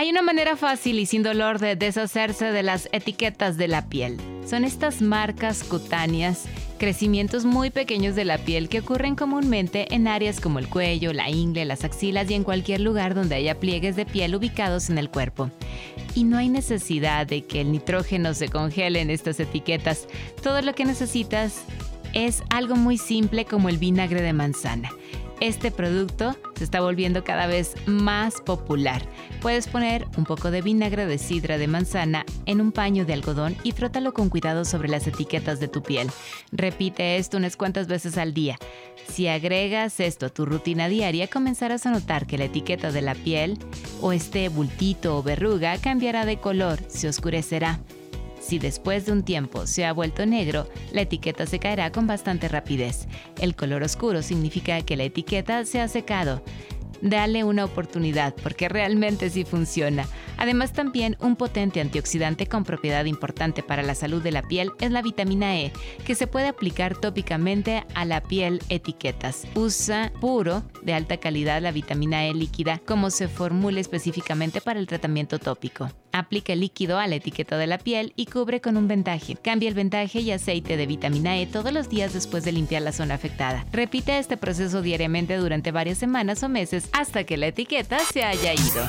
Hay una manera fácil y sin dolor de deshacerse de las etiquetas de la piel. Son estas marcas cutáneas, crecimientos muy pequeños de la piel que ocurren comúnmente en áreas como el cuello, la ingle, las axilas y en cualquier lugar donde haya pliegues de piel ubicados en el cuerpo. Y no hay necesidad de que el nitrógeno se congele en estas etiquetas. Todo lo que necesitas es algo muy simple como el vinagre de manzana. Este producto se está volviendo cada vez más popular. Puedes poner un poco de vinagre de sidra de manzana en un paño de algodón y frótalo con cuidado sobre las etiquetas de tu piel. Repite esto unas cuantas veces al día. Si agregas esto a tu rutina diaria, comenzarás a notar que la etiqueta de la piel, o este bultito o verruga, cambiará de color, se oscurecerá. Si después de un tiempo se ha vuelto negro, la etiqueta se caerá con bastante rapidez. El color oscuro significa que la etiqueta se ha secado. Dale una oportunidad porque realmente sí funciona. Además también un potente antioxidante con propiedad importante para la salud de la piel es la vitamina E, que se puede aplicar tópicamente a la piel etiquetas. Usa puro de alta calidad la vitamina E líquida como se formule específicamente para el tratamiento tópico. Aplica el líquido a la etiqueta de la piel y cubre con un vendaje. Cambia el vendaje y aceite de vitamina E todos los días después de limpiar la zona afectada. Repite este proceso diariamente durante varias semanas o meses hasta que la etiqueta se haya ido.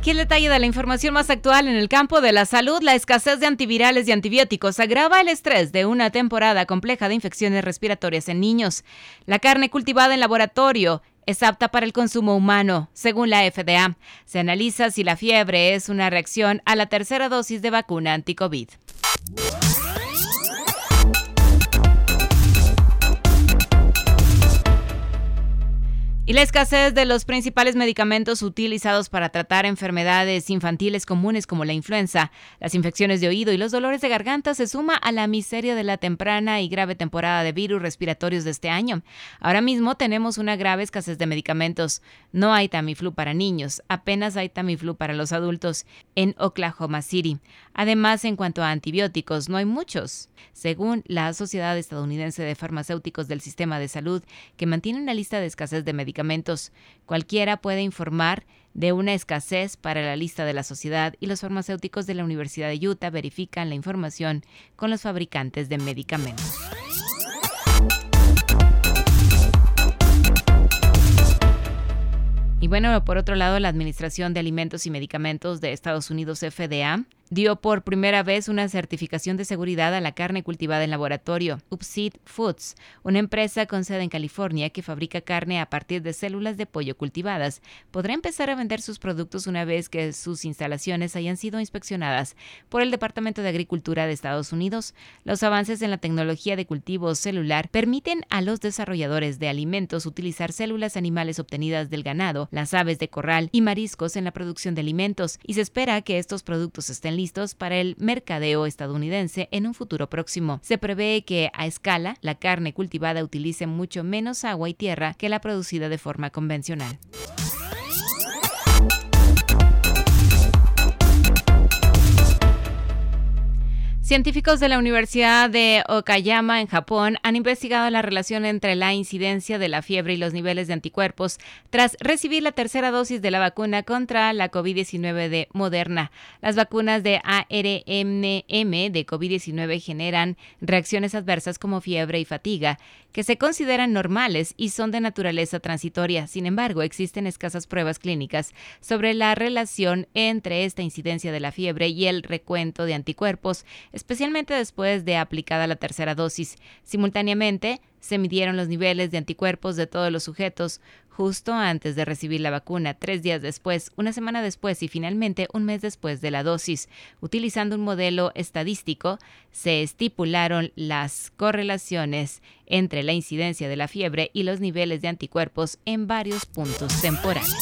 Aquí el detalle de la información más actual en el campo de la salud. La escasez de antivirales y antibióticos agrava el estrés de una temporada compleja de infecciones respiratorias en niños. La carne cultivada en laboratorio es apta para el consumo humano, según la FDA. Se analiza si la fiebre es una reacción a la tercera dosis de vacuna anti-COVID. Y la escasez de los principales medicamentos utilizados para tratar enfermedades infantiles comunes como la influenza, las infecciones de oído y los dolores de garganta se suma a la miseria de la temprana y grave temporada de virus respiratorios de este año. Ahora mismo tenemos una grave escasez de medicamentos. No hay Tamiflu para niños, apenas hay Tamiflu para los adultos en Oklahoma City. Además, en cuanto a antibióticos, no hay muchos. Según la Sociedad Estadounidense de Farmacéuticos del Sistema de Salud, que mantiene una lista de escasez de medicamentos, cualquiera puede informar de una escasez para la lista de la sociedad y los farmacéuticos de la Universidad de Utah verifican la información con los fabricantes de medicamentos. Y bueno, por otro lado, la Administración de Alimentos y Medicamentos de Estados Unidos, FDA, dio por primera vez una certificación de seguridad a la carne cultivada en laboratorio. Upseed Foods, una empresa con sede en California que fabrica carne a partir de células de pollo cultivadas, podrá empezar a vender sus productos una vez que sus instalaciones hayan sido inspeccionadas por el Departamento de Agricultura de Estados Unidos. Los avances en la tecnología de cultivo celular permiten a los desarrolladores de alimentos utilizar células animales obtenidas del ganado, las aves de corral y mariscos en la producción de alimentos, y se espera que estos productos estén para el mercadeo estadounidense en un futuro próximo. Se prevé que a escala la carne cultivada utilice mucho menos agua y tierra que la producida de forma convencional. Científicos de la Universidad de Okayama en Japón han investigado la relación entre la incidencia de la fiebre y los niveles de anticuerpos tras recibir la tercera dosis de la vacuna contra la COVID-19 de Moderna. Las vacunas de ARNM de COVID-19 generan reacciones adversas como fiebre y fatiga, que se consideran normales y son de naturaleza transitoria. Sin embargo, existen escasas pruebas clínicas sobre la relación entre esta incidencia de la fiebre y el recuento de anticuerpos especialmente después de aplicada la tercera dosis. Simultáneamente, se midieron los niveles de anticuerpos de todos los sujetos justo antes de recibir la vacuna, tres días después, una semana después y finalmente un mes después de la dosis. Utilizando un modelo estadístico, se estipularon las correlaciones entre la incidencia de la fiebre y los niveles de anticuerpos en varios puntos temporales.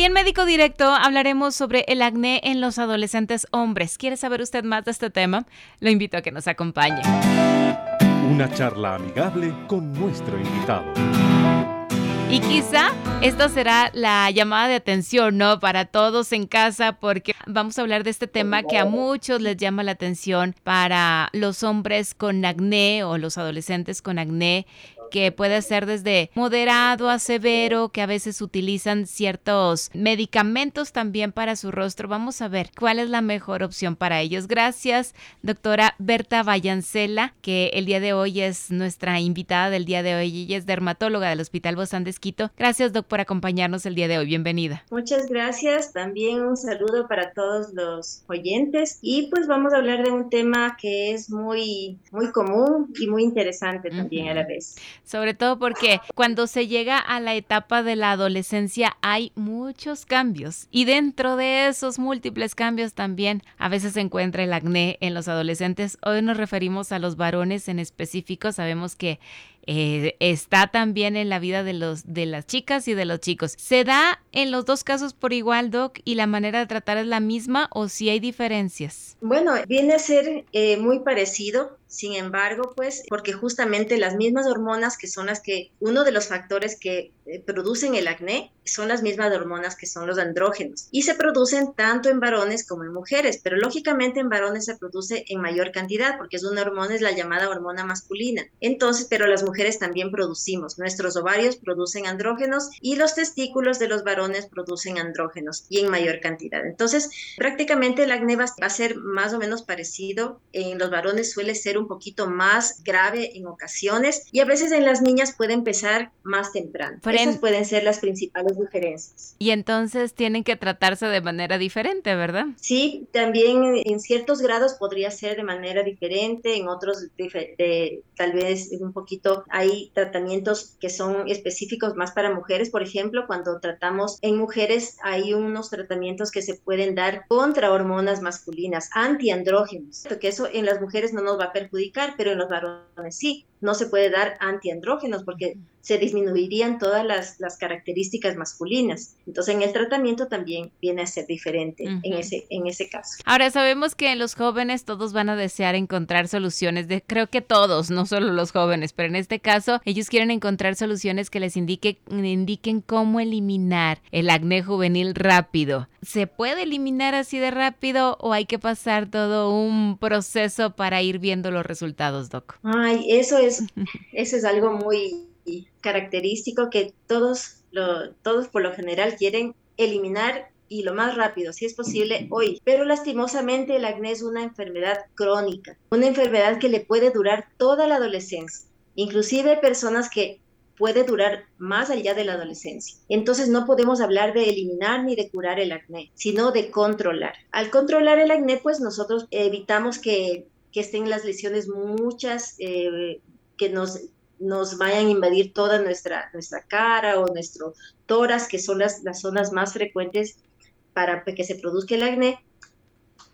Hoy en Médico Directo hablaremos sobre el acné en los adolescentes hombres. ¿Quiere saber usted más de este tema? Lo invito a que nos acompañe. Una charla amigable con nuestro invitado. Y quizá esta será la llamada de atención, ¿no? Para todos en casa, porque vamos a hablar de este tema que a muchos les llama la atención para los hombres con acné o los adolescentes con acné que puede ser desde moderado a severo, que a veces utilizan ciertos medicamentos también para su rostro. Vamos a ver cuál es la mejor opción para ellos. Gracias, doctora Berta Vallancela, que el día de hoy es nuestra invitada del día de hoy. Ella es dermatóloga del Hospital Bozán de Esquito. Gracias, doc, por acompañarnos el día de hoy. Bienvenida. Muchas gracias. También un saludo para todos los oyentes. Y pues vamos a hablar de un tema que es muy, muy común y muy interesante también a la vez sobre todo porque cuando se llega a la etapa de la adolescencia hay muchos cambios y dentro de esos múltiples cambios también a veces se encuentra el acné en los adolescentes. Hoy nos referimos a los varones en específico, sabemos que eh, está también en la vida de, los, de las chicas y de los chicos. ¿Se da en los dos casos por igual, Doc, y la manera de tratar es la misma o si hay diferencias? Bueno, viene a ser eh, muy parecido. Sin embargo, pues, porque justamente las mismas hormonas que son las que, uno de los factores que producen el acné, son las mismas hormonas que son los andrógenos. Y se producen tanto en varones como en mujeres, pero lógicamente en varones se produce en mayor cantidad, porque es una hormona, es la llamada hormona masculina. Entonces, pero las mujeres también producimos. Nuestros ovarios producen andrógenos y los testículos de los varones producen andrógenos y en mayor cantidad. Entonces, prácticamente el acné va a ser más o menos parecido. En los varones suele ser un poquito más grave en ocasiones y a veces en las niñas puede empezar más temprano. Esas pueden ser las principales diferencias. Y entonces tienen que tratarse de manera diferente, ¿verdad? Sí, también en ciertos grados podría ser de manera diferente, en otros de, tal vez un poquito hay tratamientos que son específicos más para mujeres, por ejemplo, cuando tratamos en mujeres hay unos tratamientos que se pueden dar contra hormonas masculinas, antiandrógenos, que eso en las mujeres no nos va a perjudicar, pero en los varones sí no se puede dar antiandrógenos porque se disminuirían todas las, características masculinas. Entonces, en el tratamiento también viene a ser diferente en, ese, en ese caso. Ahora, sabemos que en los jóvenes todos van a desear encontrar soluciones, de, creo que todos, no solo los jóvenes, pero en este caso ellos quieren encontrar soluciones que les indique, indiquen cómo eliminar el acné juvenil rápido. ¿Se puede eliminar así de rápido o hay que pasar todo un proceso para ir viendo los resultados, Doc? Ay, eso es eso es algo muy característico que todos, todos por lo general quieren eliminar y lo más rápido, si es posible, hoy. Pero lastimosamente el acné es una enfermedad crónica, una enfermedad que le puede durar toda la adolescencia, inclusive personas que puede durar más allá de la adolescencia. Entonces no podemos hablar de eliminar ni de curar el acné, sino de controlar. Al controlar el acné, pues nosotros evitamos que, que estén las lesiones muchas, eh, que nos, nos vayan a invadir toda nuestra, nuestra cara o nuestro tórax, que son las, las zonas más frecuentes para que se produzca el acné.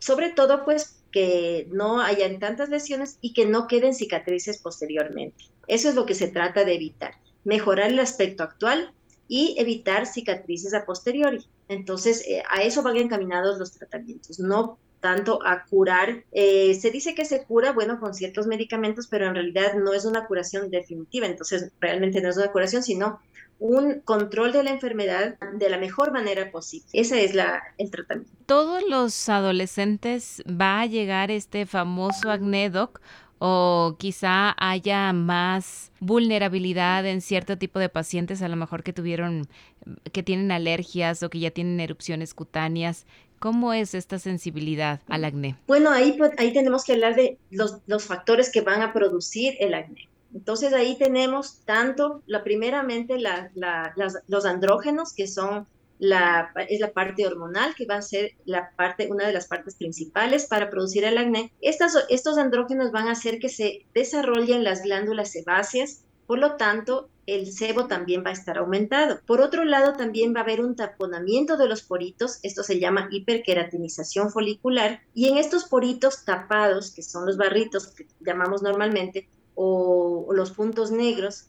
Sobre todo, pues, que no hayan tantas lesiones y que no queden cicatrices posteriormente. Eso es lo que se trata de evitar. Mejorar el aspecto actual y evitar cicatrices a posteriori. Entonces, eh, a eso van encaminados los tratamientos, no tanto a curar. Eh, se dice que se cura, bueno, con ciertos medicamentos, pero en realidad no es una curación definitiva, entonces realmente no es una curación, sino un control de la enfermedad de la mejor manera posible. Ese es la, el tratamiento. ¿Todos los adolescentes va a llegar este famoso acné, o quizá haya más vulnerabilidad en cierto tipo de pacientes, a lo mejor que tuvieron, que tienen alergias o que ya tienen erupciones cutáneas. ¿Cómo es esta sensibilidad al acné? Bueno, ahí, pues, ahí tenemos que hablar de los, los factores que van a producir el acné. Entonces ahí tenemos tanto, la primeramente la, los andrógenos, que son es la parte hormonal, que va a ser la parte, una de las partes principales para producir el acné. Estas, estos andrógenos van a hacer que se desarrollen las glándulas sebáceas, por lo tanto, el sebo también va a estar aumentado. Por otro lado, también va a haber un taponamiento de los poritos, esto se llama hiperqueratinización folicular, y en estos poritos tapados, que son los barritos que llamamos normalmente, o, los puntos negros,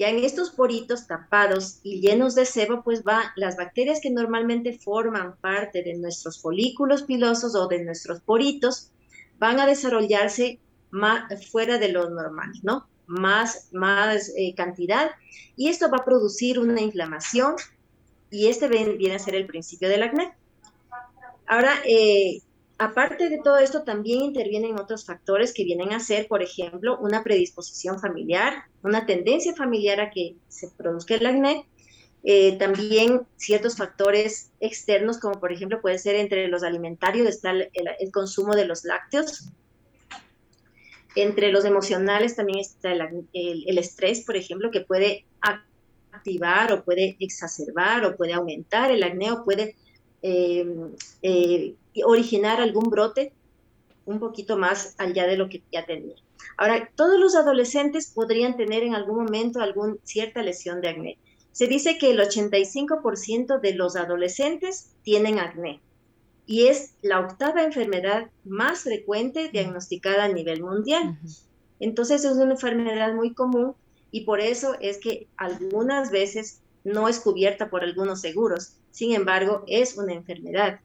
Ya en estos poritos tapados y llenos de sebo, pues va las bacterias que normalmente forman parte de nuestros folículos pilosos o de nuestros poritos, van a desarrollarse más, fuera de lo normal, ¿no? Más, más eh, cantidad y esto va a producir una inflamación y este viene a ser el principio del acné. Ahora, eh, aparte de todo esto, también intervienen otros factores que vienen a ser, por ejemplo, una predisposición familiar, una tendencia familiar a que se produzca el acné. Eh, también ciertos factores externos, como por ejemplo puede ser entre los alimentarios, está el, consumo de los lácteos. Entre los emocionales también está el, estrés, por ejemplo, que puede activar o puede exacerbar o puede aumentar el acné o puede eh, eh, originar algún brote un poquito más allá de lo que ya tenía. Ahora, todos los adolescentes podrían tener en algún momento alguna cierta lesión de acné. Se dice que el 85% de los adolescentes tienen acné y es la octava enfermedad más frecuente diagnosticada a nivel mundial. Entonces es una enfermedad muy común y por eso es que algunas veces no es cubierta por algunos seguros. Sin embargo, es una enfermedad.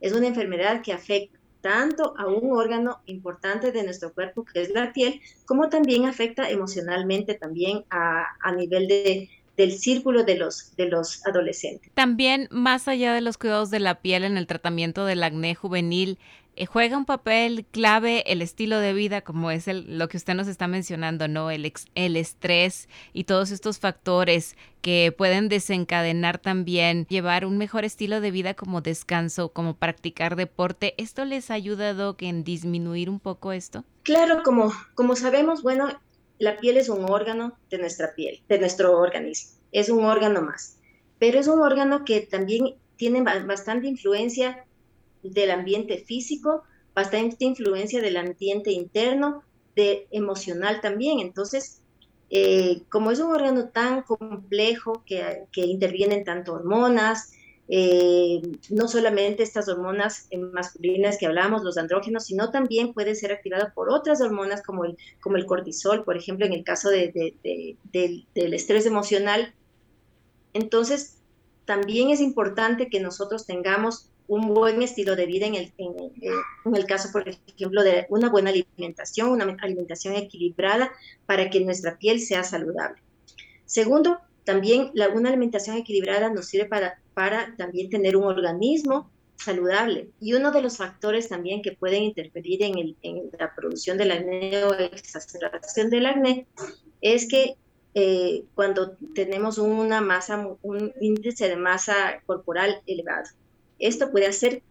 Es una enfermedad que afecta tanto a un órgano importante de nuestro cuerpo, que es la piel, como también afecta emocionalmente también a, nivel de, del círculo de los, de los adolescentes. También, más allá de los cuidados de la piel en el tratamiento del acné juvenil, eh, juega un papel clave el estilo de vida, como es el, lo que usted nos está mencionando, ¿no? El, el estrés y todos estos factores que pueden desencadenar también llevar un mejor estilo de vida como descanso, como practicar deporte. ¿Esto les ha ayudado en disminuir un poco esto? Claro, como, como sabemos, bueno, la piel es un órgano de nuestra piel, de nuestro organismo. Es un órgano más, pero es un órgano que también tiene bastante influencia del ambiente físico, bastante influencia del ambiente interno, de emocional también. Entonces, eh, como es un órgano tan complejo que, que intervienen tanto hormonas, eh, no solamente estas hormonas masculinas que hablamos, los andrógenos, sino también puede ser activado por otras hormonas como el, como el cortisol, por ejemplo, en el caso de, del estrés emocional. Entonces, también es importante que nosotros tengamos un buen estilo de vida en el, en, el caso, por ejemplo, de una buena alimentación, una alimentación equilibrada para que nuestra piel sea saludable. Segundo, también la, una alimentación equilibrada nos sirve para, para también tener un organismo saludable. Y uno de los factores también que pueden interferir en, la producción del acné o exacerbación del acné es que eh, cuando tenemos una masa, un índice de masa corporal elevado. Esto puede hacer,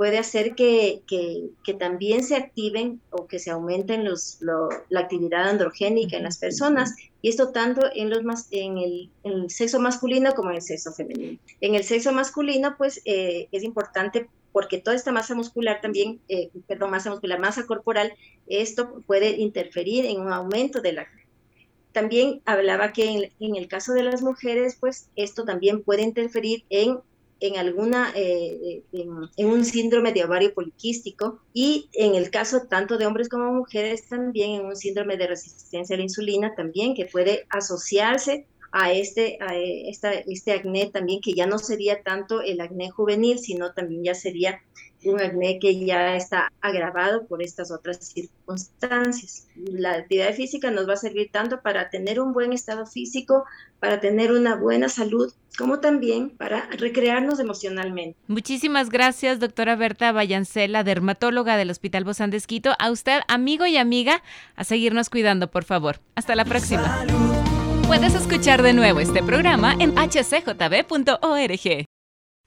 puede hacer que, que, también se activen o que se aumenten los, la actividad androgénica en las personas, y esto tanto en, los más, en, el, en el sexo masculino como en el sexo femenino. En el sexo masculino, pues eh, es importante porque toda esta masa muscular también, eh, perdón, masa muscular, masa corporal, esto puede interferir en un aumento de la también hablaba que en, en, el caso de las mujeres, pues esto también puede interferir en en alguna, eh, en, un síndrome de ovario poliquístico y en el caso tanto de hombres como mujeres también en un síndrome de resistencia a la insulina también que puede asociarse a este, a esta, este acné también que ya no sería tanto el acné juvenil, sino también ya sería un acné que ya está agravado por estas otras circunstancias. La actividad física nos va a servir tanto para tener un buen estado físico, para tener una buena salud, como también para recrearnos emocionalmente. Muchísimas gracias, doctora Berta Vallancela, dermatóloga del Hospital Bozán de A usted, amigo y amiga, a seguirnos cuidando, por favor. Hasta la próxima. Puedes escuchar de nuevo este programa en hcjb.org.